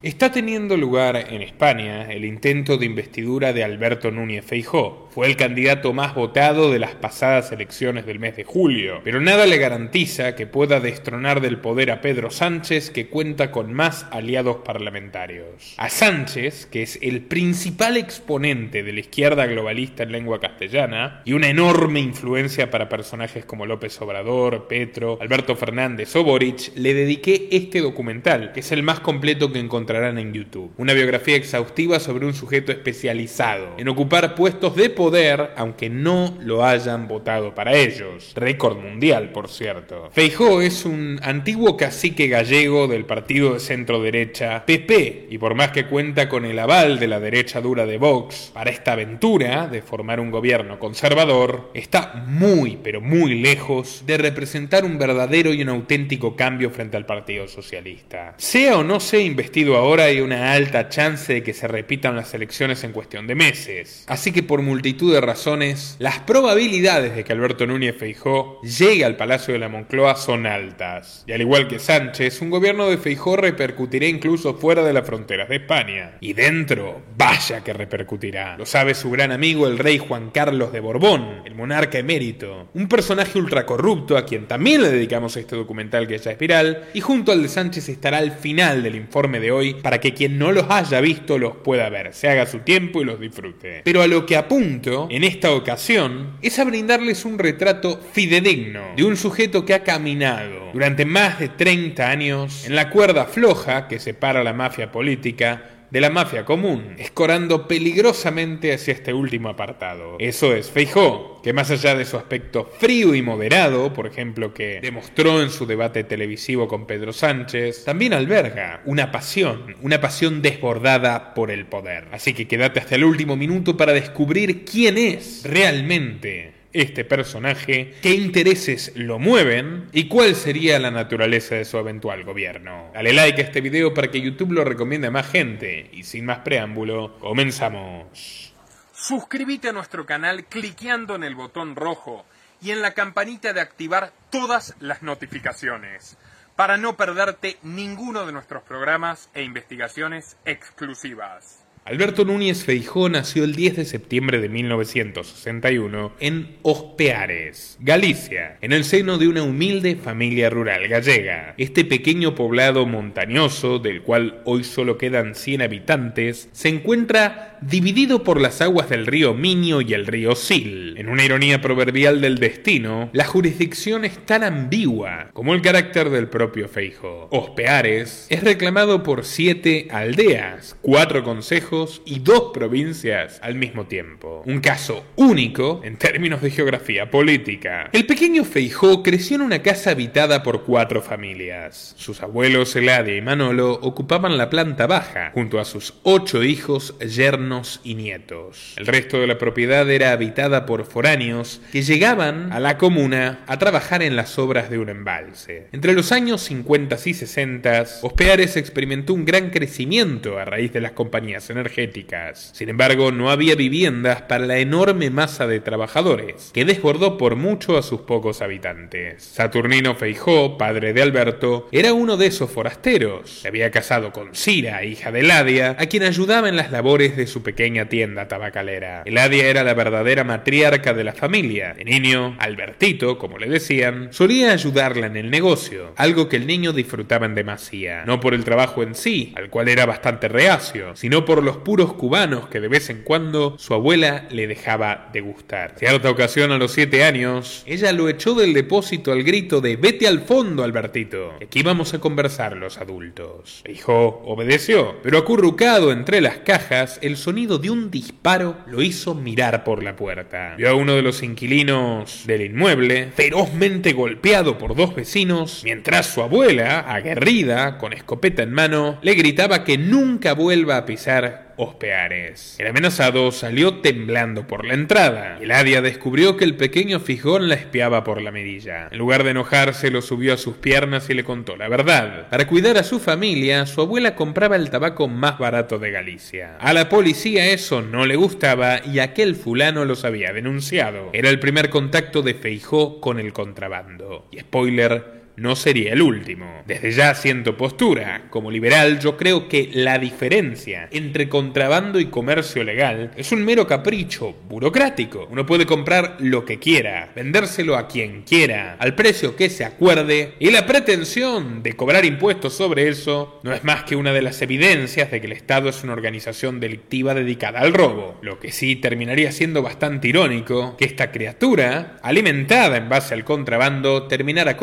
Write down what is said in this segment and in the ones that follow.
Está teniendo lugar en España el intento de investidura de Alberto Núñez Feijó. Fue el candidato más votado de las pasadas elecciones del mes de julio, pero nada le garantiza que pueda destronar del poder a Pedro Sánchez, que cuenta con más aliados parlamentarios. A Sánchez, que es el principal exponente de la izquierda globalista en lengua castellana y una enorme influencia para personajes como López Obrador, Petro, Alberto Fernández o Boric, le dediqué este documental, que es el más completo que encontrarán en YouTube. Una biografía exhaustiva sobre un sujeto especializado en ocupar puestos de poder, aunque no lo hayan votado para ellos. Récord mundial, por cierto. Feijó es un antiguo cacique gallego del partido de centro derecha PP, y por más que cuenta con el aval de la derecha dura de Vox para esta aventura de formar un gobierno conservador, está muy, pero muy lejos de representar un verdadero y un auténtico cambio frente al Partido Socialista. Sea o no sea investido ahora hay una alta chance de que se repitan las elecciones en cuestión de meses. Así que por multitud de razones, las probabilidades de que Alberto Núñez Feijó llegue al Palacio de la Moncloa son altas. Y al igual que Sánchez, un gobierno de Feijó repercutirá incluso fuera de las fronteras de España. Y dentro, vaya que repercutirá. Lo sabe su gran amigo el rey Juan Carlos de Borbón, el monarca emérito. Un personaje ultracorrupto a quien también le dedicamos este documental que ya es viral. Y junto al de Sánchez estará al final del informe de hoy para que quien no los haya visto los pueda ver, se haga su tiempo y los disfrute. Pero a lo que en esta ocasión es a brindarles un retrato fidedigno de un sujeto que ha caminado durante más de 30 años en la cuerda floja que separa la mafia política de la mafia común, escorando peligrosamente hacia este último apartado. Eso es Feijó, que más allá de su aspecto frío y moderado, por ejemplo, que demostró en su debate televisivo con Pedro Sánchez, también alberga una pasión, una pasión desbordada por el poder. Así que quédate hasta el último minuto para descubrir quién es realmente este personaje, qué intereses lo mueven y cuál sería la naturaleza de su eventual gobierno. Dale like a este video para que YouTube lo recomiende a más gente y sin más preámbulo, comenzamos. Suscríbete a nuestro canal cliqueando en el botón rojo y en la campanita de activar todas las notificaciones para no perderte ninguno de nuestros programas e investigaciones exclusivas. Alberto Núñez Feijó nació el 10 de septiembre de 1961 en Ospeares, Galicia, en el seno de una humilde familia rural gallega. Este pequeño poblado montañoso, del cual hoy solo quedan 100 habitantes, se encuentra dividido por las aguas del río Minio y el río Sil. En una ironía proverbial del destino, la jurisdicción es tan ambigua como el carácter del propio Feijó. Ospeares es reclamado por siete aldeas, cuatro consejos, y dos provincias al mismo tiempo. Un caso único en términos de geografía política. El pequeño Feijó creció en una casa habitada por cuatro familias. Sus abuelos Eladia y Manolo ocupaban la planta baja, junto a sus ocho hijos, yernos y nietos. El resto de la propiedad era habitada por foráneos que llegaban a la comuna a trabajar en las obras de un embalse. Entre los años 50 y 60, Ospeares experimentó un gran crecimiento a raíz de las compañías energéticas sin embargo, no había viviendas para la enorme masa de trabajadores, que desbordó por mucho a sus pocos habitantes. Saturnino Feijó, padre de Alberto, era uno de esos forasteros. Se había casado con Cira, hija de Ladia, a quien ayudaba en las labores de su pequeña tienda tabacalera. Eladia era la verdadera matriarca de la familia. De niño, Albertito, como le decían, solía ayudarla en el negocio, algo que el niño disfrutaba en demasía, no por el trabajo en sí, al cual era bastante reacio, sino por los puros cubanos que de vez en cuando su abuela le dejaba degustar. Cierta ocasión a los siete años, ella lo echó del depósito al grito de vete al fondo, Albertito. Aquí vamos a conversar los adultos. El hijo obedeció, pero acurrucado entre las cajas, el sonido de un disparo lo hizo mirar por la puerta. Vio a uno de los inquilinos del inmueble ferozmente golpeado por dos vecinos, mientras su abuela, aguerrida, con escopeta en mano, le gritaba que nunca vuelva a pisar Ospeares. El amenazado salió temblando por la entrada. El Adia descubrió que el pequeño fijón la espiaba por la mirilla. En lugar de enojarse, lo subió a sus piernas y le contó la verdad. Para cuidar a su familia, su abuela compraba el tabaco más barato de Galicia. A la policía eso no le gustaba y aquel fulano los había denunciado. Era el primer contacto de Feijó con el contrabando. Y spoiler, no sería el último. Desde ya siento postura. Como liberal yo creo que la diferencia entre contrabando y comercio legal es un mero capricho burocrático. Uno puede comprar lo que quiera, vendérselo a quien quiera, al precio que se acuerde, y la pretensión de cobrar impuestos sobre eso no es más que una de las evidencias de que el Estado es una organización delictiva dedicada al robo. Lo que sí terminaría siendo bastante irónico que esta criatura, alimentada en base al contrabando, terminara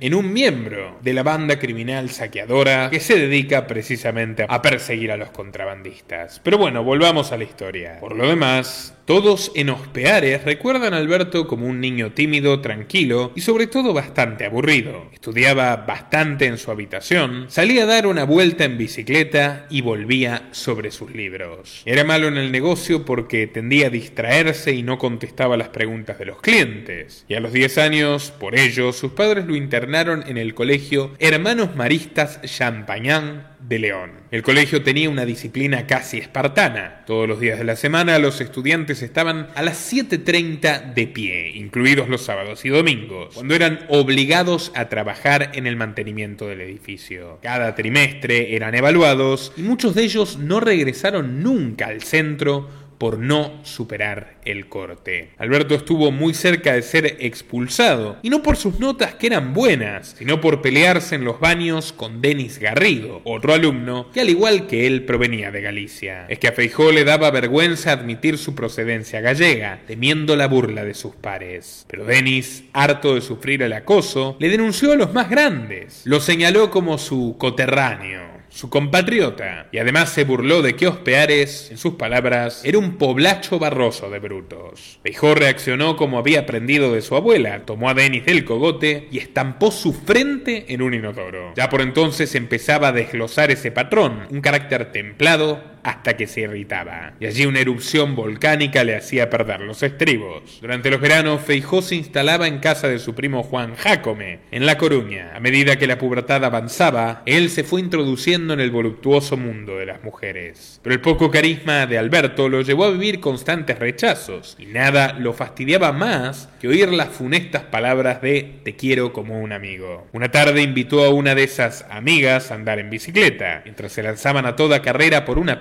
en un miembro de la banda criminal saqueadora que se dedica precisamente a perseguir a los contrabandistas. Pero bueno, volvamos a la historia. Por lo demás, todos en Ospeares recuerdan a Alberto como un niño tímido, tranquilo y sobre todo bastante aburrido. Estudiaba bastante en su habitación, salía a dar una vuelta en bicicleta y volvía sobre sus libros. Era malo en el negocio porque tendía a distraerse y no contestaba las preguntas de los clientes. Y a los 10 años, por ello, sus padres lo internaron en el colegio Hermanos Maristas Champagnán de León. El colegio tenía una disciplina casi espartana. Todos los días de la semana los estudiantes estaban a las 7.30 de pie, incluidos los sábados y domingos, cuando eran obligados a trabajar en el mantenimiento del edificio. Cada trimestre eran evaluados y muchos de ellos no regresaron nunca al centro por no superar el corte. Alberto estuvo muy cerca de ser expulsado, y no por sus notas que eran buenas, sino por pelearse en los baños con Denis Garrido, otro alumno que al igual que él provenía de Galicia. Es que a Feijó le daba vergüenza admitir su procedencia gallega, temiendo la burla de sus pares. Pero Denis, harto de sufrir el acoso, le denunció a los más grandes. Lo señaló como su coterráneo su compatriota, y además se burló de que Ospeares, en sus palabras, era un poblacho barroso de brutos. Feijó reaccionó como había aprendido de su abuela, tomó a Denis del cogote y estampó su frente en un inodoro. Ya por entonces empezaba a desglosar ese patrón, un carácter templado, hasta que se irritaba, y allí una erupción volcánica le hacía perder los estribos. Durante los veranos, Feijó se instalaba en casa de su primo Juan Jácome, en La Coruña. A medida que la pubertad avanzaba, él se fue introduciendo en el voluptuoso mundo de las mujeres. Pero el poco carisma de Alberto lo llevó a vivir constantes rechazos, y nada lo fastidiaba más que oír las funestas palabras de te quiero como un amigo. Una tarde invitó a una de esas amigas a andar en bicicleta. Mientras se lanzaban a toda carrera por una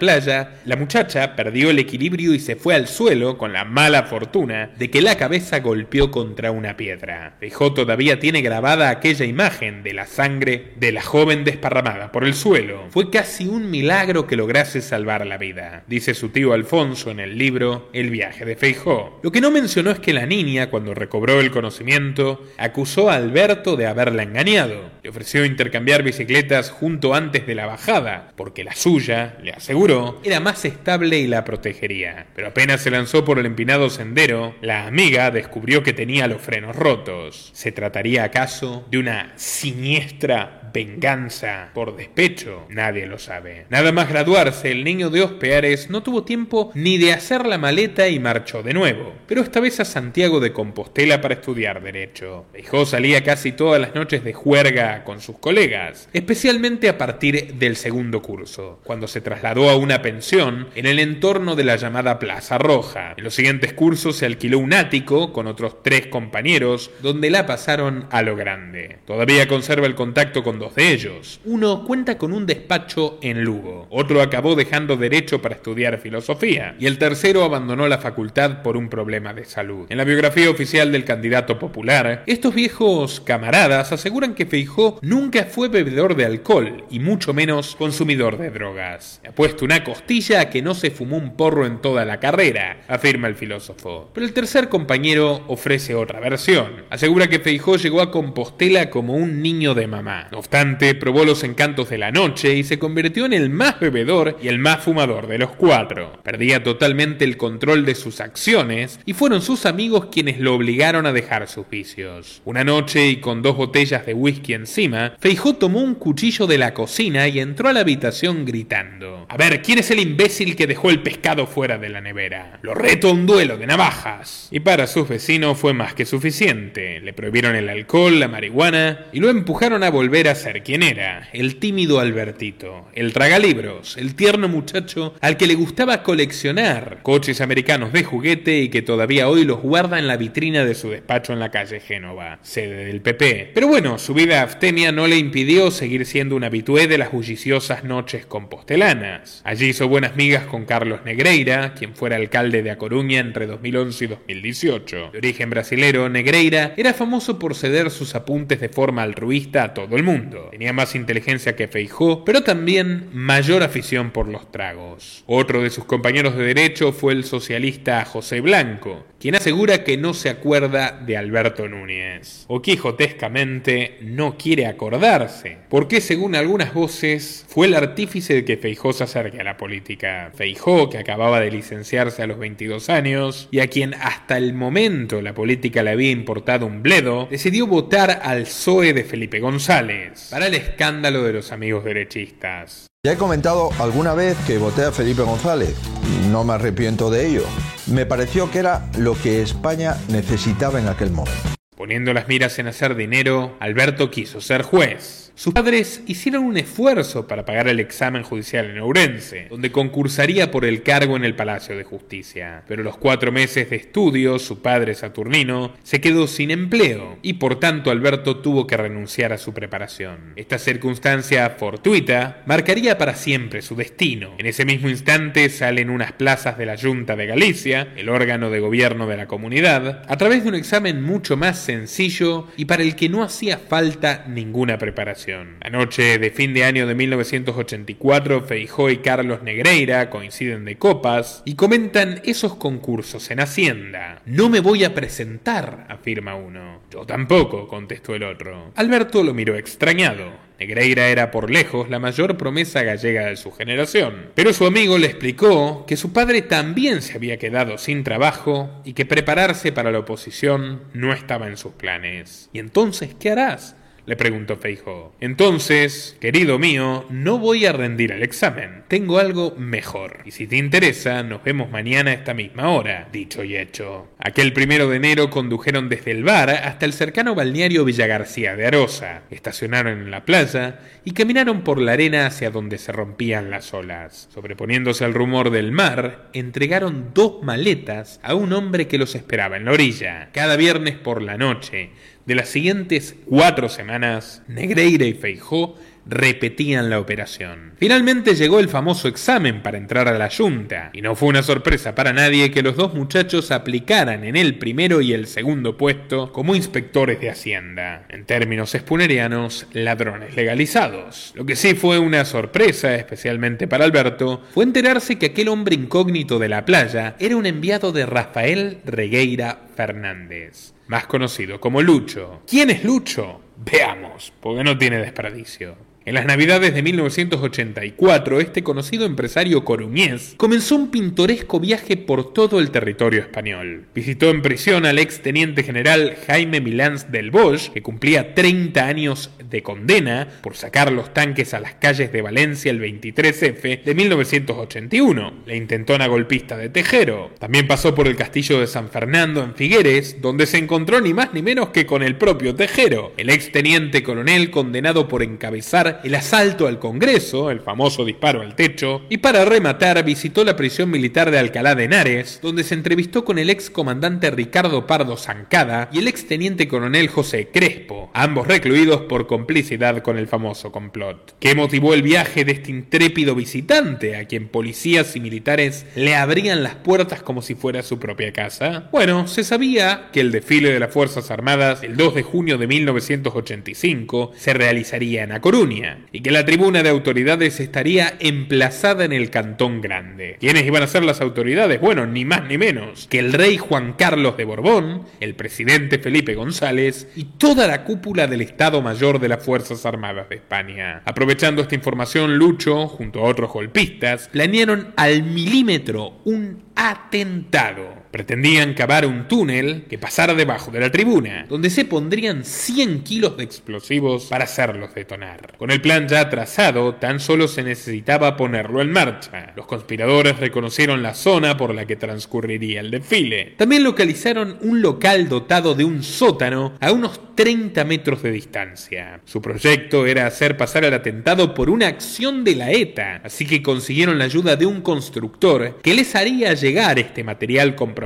la muchacha perdió el equilibrio y se fue al suelo con la mala fortuna de que la cabeza golpeó contra una piedra. Feijó todavía tiene grabada aquella imagen de la sangre de la joven desparramada por el suelo. Fue casi un milagro que lograse salvar la vida, dice su tío Alfonso en el libro El viaje de Feijó. Lo que no mencionó es que la niña, cuando recobró el conocimiento, acusó a Alberto de haberla engañado. Le ofreció intercambiar bicicletas junto antes de la bajada, porque la suya, le aseguró, era más estable y la protegería. Pero apenas se lanzó por el empinado sendero, la amiga descubrió que tenía los frenos rotos. ¿Se trataría acaso de una siniestra venganza por despecho, nadie lo sabe. Nada más graduarse, el niño de Ospeares no tuvo tiempo ni de hacer la maleta y marchó de nuevo, pero esta vez a Santiago de Compostela para estudiar Derecho. Hijo salía casi todas las noches de juerga con sus colegas, especialmente a partir del segundo curso, cuando se trasladó a una pensión en el entorno de la llamada Plaza Roja. En los siguientes cursos se alquiló un ático con otros tres compañeros, donde la pasaron a lo grande. Todavía conserva el contacto con dos de ellos. Uno cuenta con un despacho en Lugo, otro acabó dejando derecho para estudiar filosofía y el tercero abandonó la facultad por un problema de salud. En la biografía oficial del candidato popular, estos viejos camaradas aseguran que Feijó nunca fue bebedor de alcohol y mucho menos consumidor de drogas. He puesto costilla que no se fumó un porro en toda la carrera, afirma el filósofo. Pero el tercer compañero ofrece otra versión. Asegura que Feijó llegó a Compostela como un niño de mamá. No obstante, probó los encantos de la noche y se convirtió en el más bebedor y el más fumador de los cuatro. Perdía totalmente el control de sus acciones y fueron sus amigos quienes lo obligaron a dejar sus vicios. Una noche y con dos botellas de whisky encima, Feijó tomó un cuchillo de la cocina y entró a la habitación gritando: A ver, ¿quién es el imbécil que dejó el pescado fuera de la nevera? Lo reto a un duelo de navajas. Y para sus vecinos fue más que suficiente. Le prohibieron el alcohol, la marihuana y lo empujaron a volver a ser quien era, el tímido Albertito, el tragalibros, el tierno muchacho al que le gustaba coleccionar coches americanos de juguete y que todavía hoy los guarda en la vitrina de su despacho en la calle Génova, sede del PP. Pero bueno, su vida abstemia no le impidió seguir siendo un habitué de las bulliciosas noches compostelanas. Allí hizo buenas migas con Carlos Negreira, quien fuera alcalde de A Coruña entre 2011 y 2018. De origen brasilero, Negreira era famoso por ceder sus apuntes de forma altruista a todo el mundo. Tenía más inteligencia que Feijó, pero también mayor afición por los tragos. Otro de sus compañeros de derecho fue el socialista José Blanco, quien asegura que no se acuerda de Alberto Núñez, o quijotescamente no quiere acordarse, porque según algunas voces fue el artífice de que Feijó se acerque a la política. Feijó, que acababa de licenciarse a los 22 años y a quien hasta el momento la política le había importado un bledo, decidió votar al PSOE de Felipe González, para el escándalo de los amigos derechistas. Ya he comentado alguna vez que voté a Felipe González. No me arrepiento de ello. Me pareció que era lo que España necesitaba en aquel momento. Poniendo las miras en hacer dinero, Alberto quiso ser juez. Sus padres hicieron un esfuerzo para pagar el examen judicial en Ourense, donde concursaría por el cargo en el Palacio de Justicia. Pero los cuatro meses de estudio, su padre Saturnino se quedó sin empleo y por tanto Alberto tuvo que renunciar a su preparación. Esta circunstancia fortuita marcaría para siempre su destino. En ese mismo instante salen unas plazas de la Junta de Galicia, el órgano de gobierno de la comunidad, a través de un examen mucho más sencillo y para el que no hacía falta ninguna preparación. La noche de fin de año de 1984, Feijó y Carlos Negreira coinciden de copas y comentan esos concursos en Hacienda. No me voy a presentar, afirma uno. Yo tampoco, contestó el otro. Alberto lo miró extrañado. Negreira era por lejos la mayor promesa gallega de su generación, pero su amigo le explicó que su padre también se había quedado sin trabajo y que prepararse para la oposición no estaba en sus planes. ¿Y entonces qué harás? Le preguntó Feijo. Entonces, querido mío, no voy a rendir el examen. Tengo algo mejor. Y si te interesa, nos vemos mañana a esta misma hora. Dicho y hecho. Aquel primero de enero condujeron desde el bar hasta el cercano balneario Villa García de Arosa. Estacionaron en la playa y caminaron por la arena hacia donde se rompían las olas. Sobreponiéndose al rumor del mar, entregaron dos maletas a un hombre que los esperaba en la orilla. Cada viernes por la noche, de las siguientes cuatro semanas, Negreira y Feijó repetían la operación. Finalmente llegó el famoso examen para entrar a la Junta, y no fue una sorpresa para nadie que los dos muchachos aplicaran en el primero y el segundo puesto como inspectores de Hacienda, en términos espunerianos, ladrones legalizados. Lo que sí fue una sorpresa, especialmente para Alberto, fue enterarse que aquel hombre incógnito de la playa era un enviado de Rafael Regueira Fernández, más conocido como Lucho. ¿Quién es Lucho? Veamos, porque no tiene desperdicio. En las navidades de 1984, este conocido empresario coruñés comenzó un pintoresco viaje por todo el territorio español. Visitó en prisión al ex teniente general Jaime Milans del Bosch, que cumplía 30 años de condena por sacar los tanques a las calles de Valencia el 23F de 1981, la intentona golpista de Tejero. También pasó por el castillo de San Fernando en Figueres, donde se encontró ni más ni menos que con el propio Tejero, el ex teniente coronel condenado por encabezar el asalto al Congreso, el famoso disparo al techo, y para rematar visitó la prisión militar de Alcalá de Henares, donde se entrevistó con el ex comandante Ricardo Pardo Zancada y el ex teniente coronel José Crespo, ambos recluidos por complicidad con el famoso complot. ¿Qué motivó el viaje de este intrépido visitante, a quien policías y militares le abrían las puertas como si fuera su propia casa? Bueno, se sabía que el desfile de las Fuerzas Armadas el 2 de junio de 1985 se realizaría en A Coruña, Y que la tribuna de autoridades estaría emplazada en el Cantón Grande. ¿Quiénes iban a ser las autoridades? Bueno, ni más ni menos que el rey Juan Carlos de Borbón, el presidente Felipe González y toda la cúpula del Estado Mayor de las Fuerzas Armadas de España. Aprovechando esta información, Lucho, junto a otros golpistas, planearon al milímetro un atentado. Pretendían cavar un túnel que pasara debajo de la tribuna, donde se pondrían 100 kilos de explosivos para hacerlos detonar. Con el plan ya trazado, tan solo se necesitaba ponerlo en marcha. Los conspiradores reconocieron la zona por la que transcurriría el desfile. También localizaron un local dotado de un sótano a unos 30 metros de distancia. Su proyecto era hacer pasar el atentado por una acción de la ETA, así que consiguieron la ayuda de un constructor que les haría llegar este material comprometido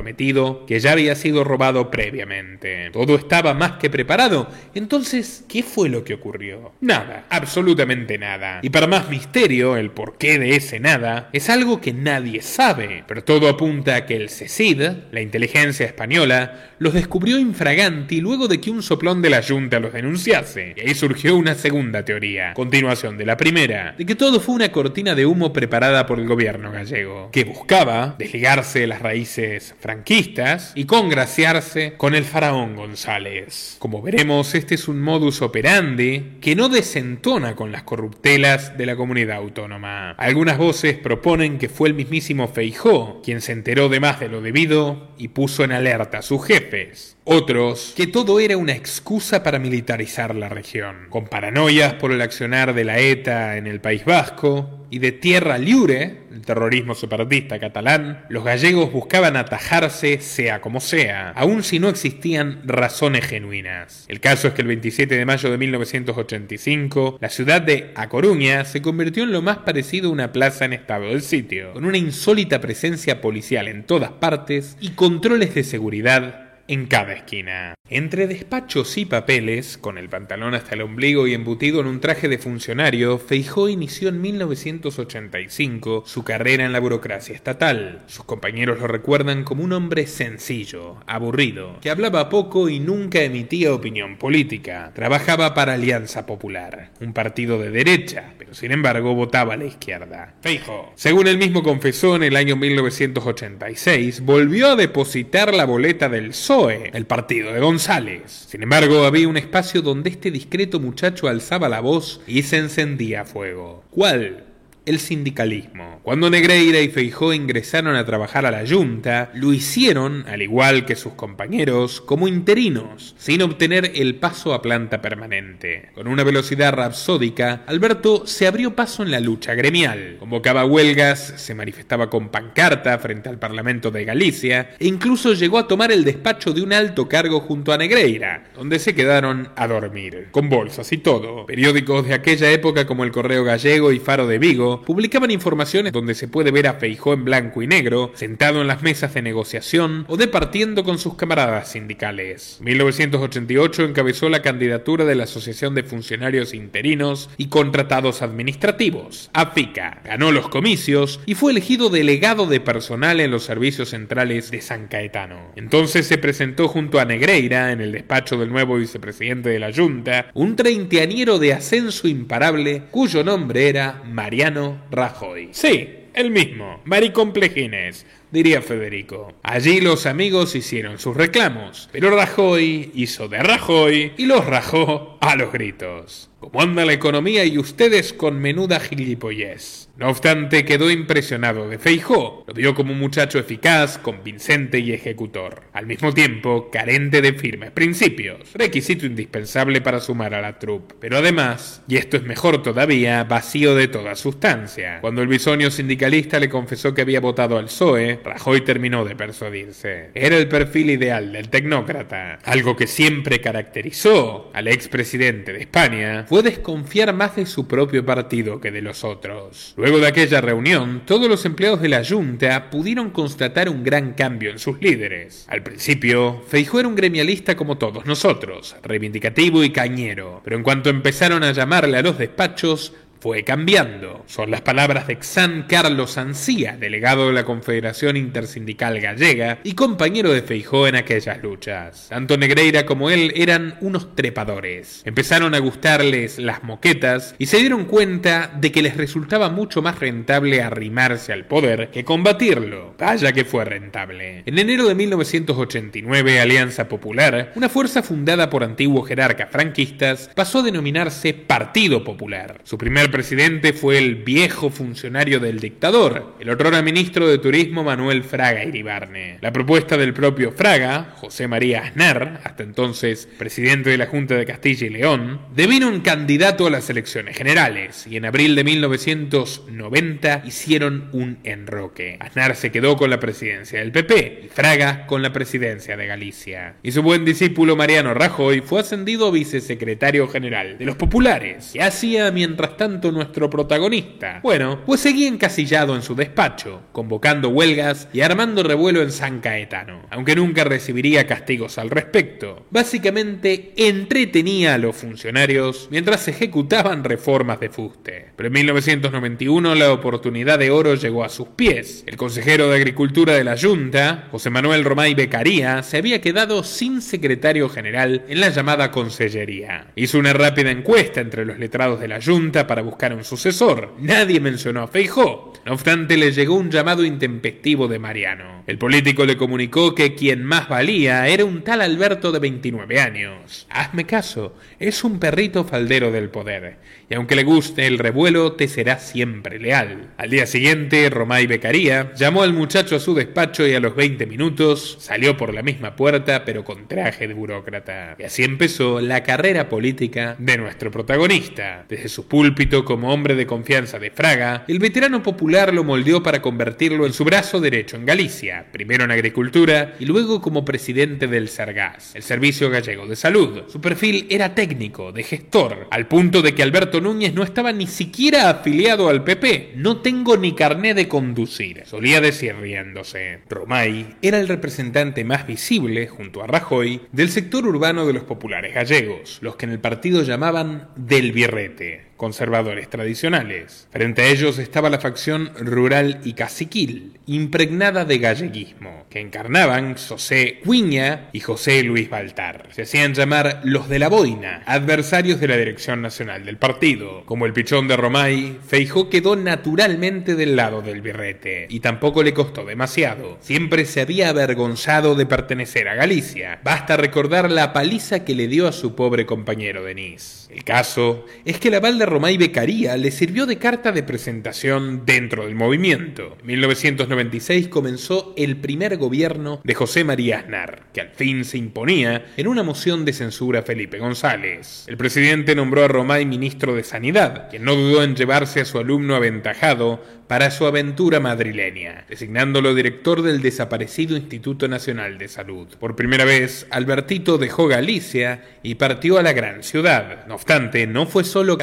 que ya había sido robado previamente. Todo estaba más que preparado. Entonces, ¿qué fue lo que ocurrió? Nada, absolutamente nada. Y para más misterio, el porqué de ese nada es algo que nadie sabe, pero todo apunta a que el CECID, la inteligencia española, los descubrió infraganti luego de que un soplón de la Junta los denunciase. Y ahí surgió una segunda teoría, continuación de la primera, de que todo fue una cortina de humo preparada por el gobierno gallego, que buscaba desligarse de las raíces franquistas y congraciarse con el faraón González. Como veremos, este es un modus operandi que no desentona con las corruptelas de la comunidad autónoma. Algunas voces proponen que fue el mismísimo Feijó quien se enteró de más de lo debido y puso en alerta a sus jefes. Otros, que todo era una excusa para militarizar la región, con paranoias por el accionar de la ETA en el País Vasco y de Tierra Libre, el terrorismo separatista catalán, los gallegos buscaban atajarse sea como sea, aun si no existían razones genuinas. El caso es que el 27 de mayo de 1985, la ciudad de A Coruña se convirtió en lo más parecido a una plaza en estado del sitio, con una insólita presencia policial en todas partes y controles de seguridad en cada esquina. Entre despachos y papeles, con el pantalón hasta el ombligo y embutido en un traje de funcionario, Feijó inició en 1985 su carrera en la burocracia estatal. Sus compañeros lo recuerdan como un hombre sencillo, aburrido, que hablaba poco y nunca emitía opinión política. Trabajaba para Alianza Popular, un partido de derecha, pero sin embargo votaba a la izquierda. Feijó, según él mismo confesó en el año 1986, volvió a depositar la boleta del El partido de González. Sin embargo, había un espacio donde este discreto muchacho alzaba la voz y se encendía fuego. ¿Cuál? El sindicalismo. Cuando Negreira y Feijó ingresaron a trabajar a la Junta, lo hicieron, al igual que sus compañeros, como interinos, sin obtener el paso a planta permanente. Con una velocidad rapsódica, Alberto se abrió paso en la lucha gremial. Convocaba huelgas, se manifestaba con pancarta frente al Parlamento de Galicia e incluso llegó a tomar el despacho de un alto cargo junto a Negreira, donde se quedaron a dormir, con bolsas y todo. Periódicos de aquella época como el Correo Gallego y Faro de Vigo publicaban informaciones donde se puede ver a Feijó en blanco y negro, sentado en las mesas de negociación o departiendo con sus camaradas sindicales. 1988 encabezó la candidatura de la Asociación de Funcionarios Interinos y Contratados Administrativos, AFICA. Ganó los comicios y fue elegido delegado de personal en los servicios centrales de San Caetano. Entonces se presentó junto a Negreira en el despacho del nuevo vicepresidente de la Junta, un treintañero de ascenso imparable cuyo nombre era Mariano Rajoy. Sí, el mismo, Maricomplejines, diría Federico. Allí los amigos hicieron sus reclamos, pero Rajoy hizo de Rajoy y los rajó a los gritos. ¿Cómo anda la economía y ustedes con menuda gilipollez? No obstante, quedó impresionado de Feijó. Lo vio como un muchacho eficaz, convincente y ejecutor. Al mismo tiempo, carente de firmes principios. Requisito indispensable para sumar a la troupe. Pero además, y esto es mejor todavía, vacío de toda sustancia. Cuando el bisoño sindicalista le confesó que había votado al PSOE, Rajoy terminó de persuadirse. Era el perfil ideal del tecnócrata. Algo que siempre caracterizó al expresidente de España desconfiar más de su propio partido que de los otros. Luego de aquella reunión, todos los empleados de la Junta pudieron constatar un gran cambio en sus líderes. Al principio, Feijó era un gremialista como todos nosotros, reivindicativo y cañero, pero en cuanto empezaron a llamarle a los despachos, fue cambiando. Son las palabras de Xan Carlos Ancía, delegado de la Confederación Intersindical Gallega y compañero de Feijó en aquellas luchas. Tanto Negreira como él eran unos trepadores. Empezaron a gustarles las moquetas y se dieron cuenta de que les resultaba mucho más rentable arrimarse al poder que combatirlo. Vaya que fue rentable. En enero de 1989, Alianza Popular, una fuerza fundada por antiguos jerarcas franquistas, pasó a denominarse Partido Popular. Su primer presidente fue el viejo funcionario del dictador, el otrora ministro de Turismo Manuel Fraga Iribarne. La propuesta del propio Fraga, José María Aznar, hasta entonces presidente de la Junta de Castilla y León, devino un candidato a las elecciones generales y en abril de 1990 hicieron un enroque. Aznar se quedó con la presidencia del PP y Fraga con la presidencia de Galicia. Y su buen discípulo Mariano Rajoy fue ascendido a vicesecretario general de los populares. ¿Qué hacía mientras tanto nuestro protagonista? Bueno, pues seguía encasillado en su despacho, convocando huelgas y armando revuelo en San Caetano, aunque nunca recibiría castigos al respecto. Básicamente entretenía a los funcionarios mientras ejecutaban reformas de fuste. Pero en 1991 la oportunidad de oro llegó a sus pies. El consejero de Agricultura de la Junta, José Manuel Romay Becaría, se había quedado sin secretario general en la llamada Consellería. Hizo una rápida encuesta entre los letrados de la Junta para buscar un sucesor. Nadie mencionó a Feijó. No obstante, le llegó un llamado intempestivo de Mariano. El político le comunicó que quien más valía era un tal Alberto de 29 años. Hazme caso, es un perrito faldero del poder, y aunque le guste el revuelo, te será siempre leal. Al día siguiente, Romay Becaría llamó al muchacho a su despacho y a los 20 minutos salió por la misma puerta, pero con traje de burócrata. Y así empezó la carrera política de nuestro protagonista. Desde su púlpito como hombre de confianza de Fraga, el veterano popular lo moldeó para convertirlo en su brazo derecho en Galicia, primero en agricultura y luego como presidente del Sargás, el Servicio Gallego de Salud. Su perfil era técnico, de gestor, al punto de que Alberto Núñez no estaba ni siquiera afiliado al PP. No tengo ni carné de conducir, solía decir riéndose. Romay era el representante más visible, junto a Rajoy, del sector urbano de los populares gallegos, los que en el partido llamaban del birrete conservadores tradicionales. Frente a ellos estaba la facción rural y caciquil, impregnada de galleguismo, que encarnaban José Cuiña y José Luis Baltar. Se hacían llamar los de la boina, adversarios de la dirección nacional del partido. Como el pichón de Romay, Feijó quedó naturalmente del lado del birrete, y tampoco le costó demasiado. Siempre se había avergonzado de pertenecer a Galicia. Basta recordar la paliza que le dio a su pobre compañero Denis. El caso es que la balda Romay Becaría le sirvió de carta de presentación dentro del movimiento. En 1996 comenzó el primer gobierno de José María Aznar, que al fin se imponía en una moción de censura a Felipe González. El presidente nombró a Romay ministro de Sanidad, quien no dudó en llevarse a su alumno aventajado para su aventura madrileña, designándolo director del desaparecido Instituto Nacional de Salud. Por primera vez, Albertito dejó Galicia y partió a la gran ciudad. No obstante, no fue solo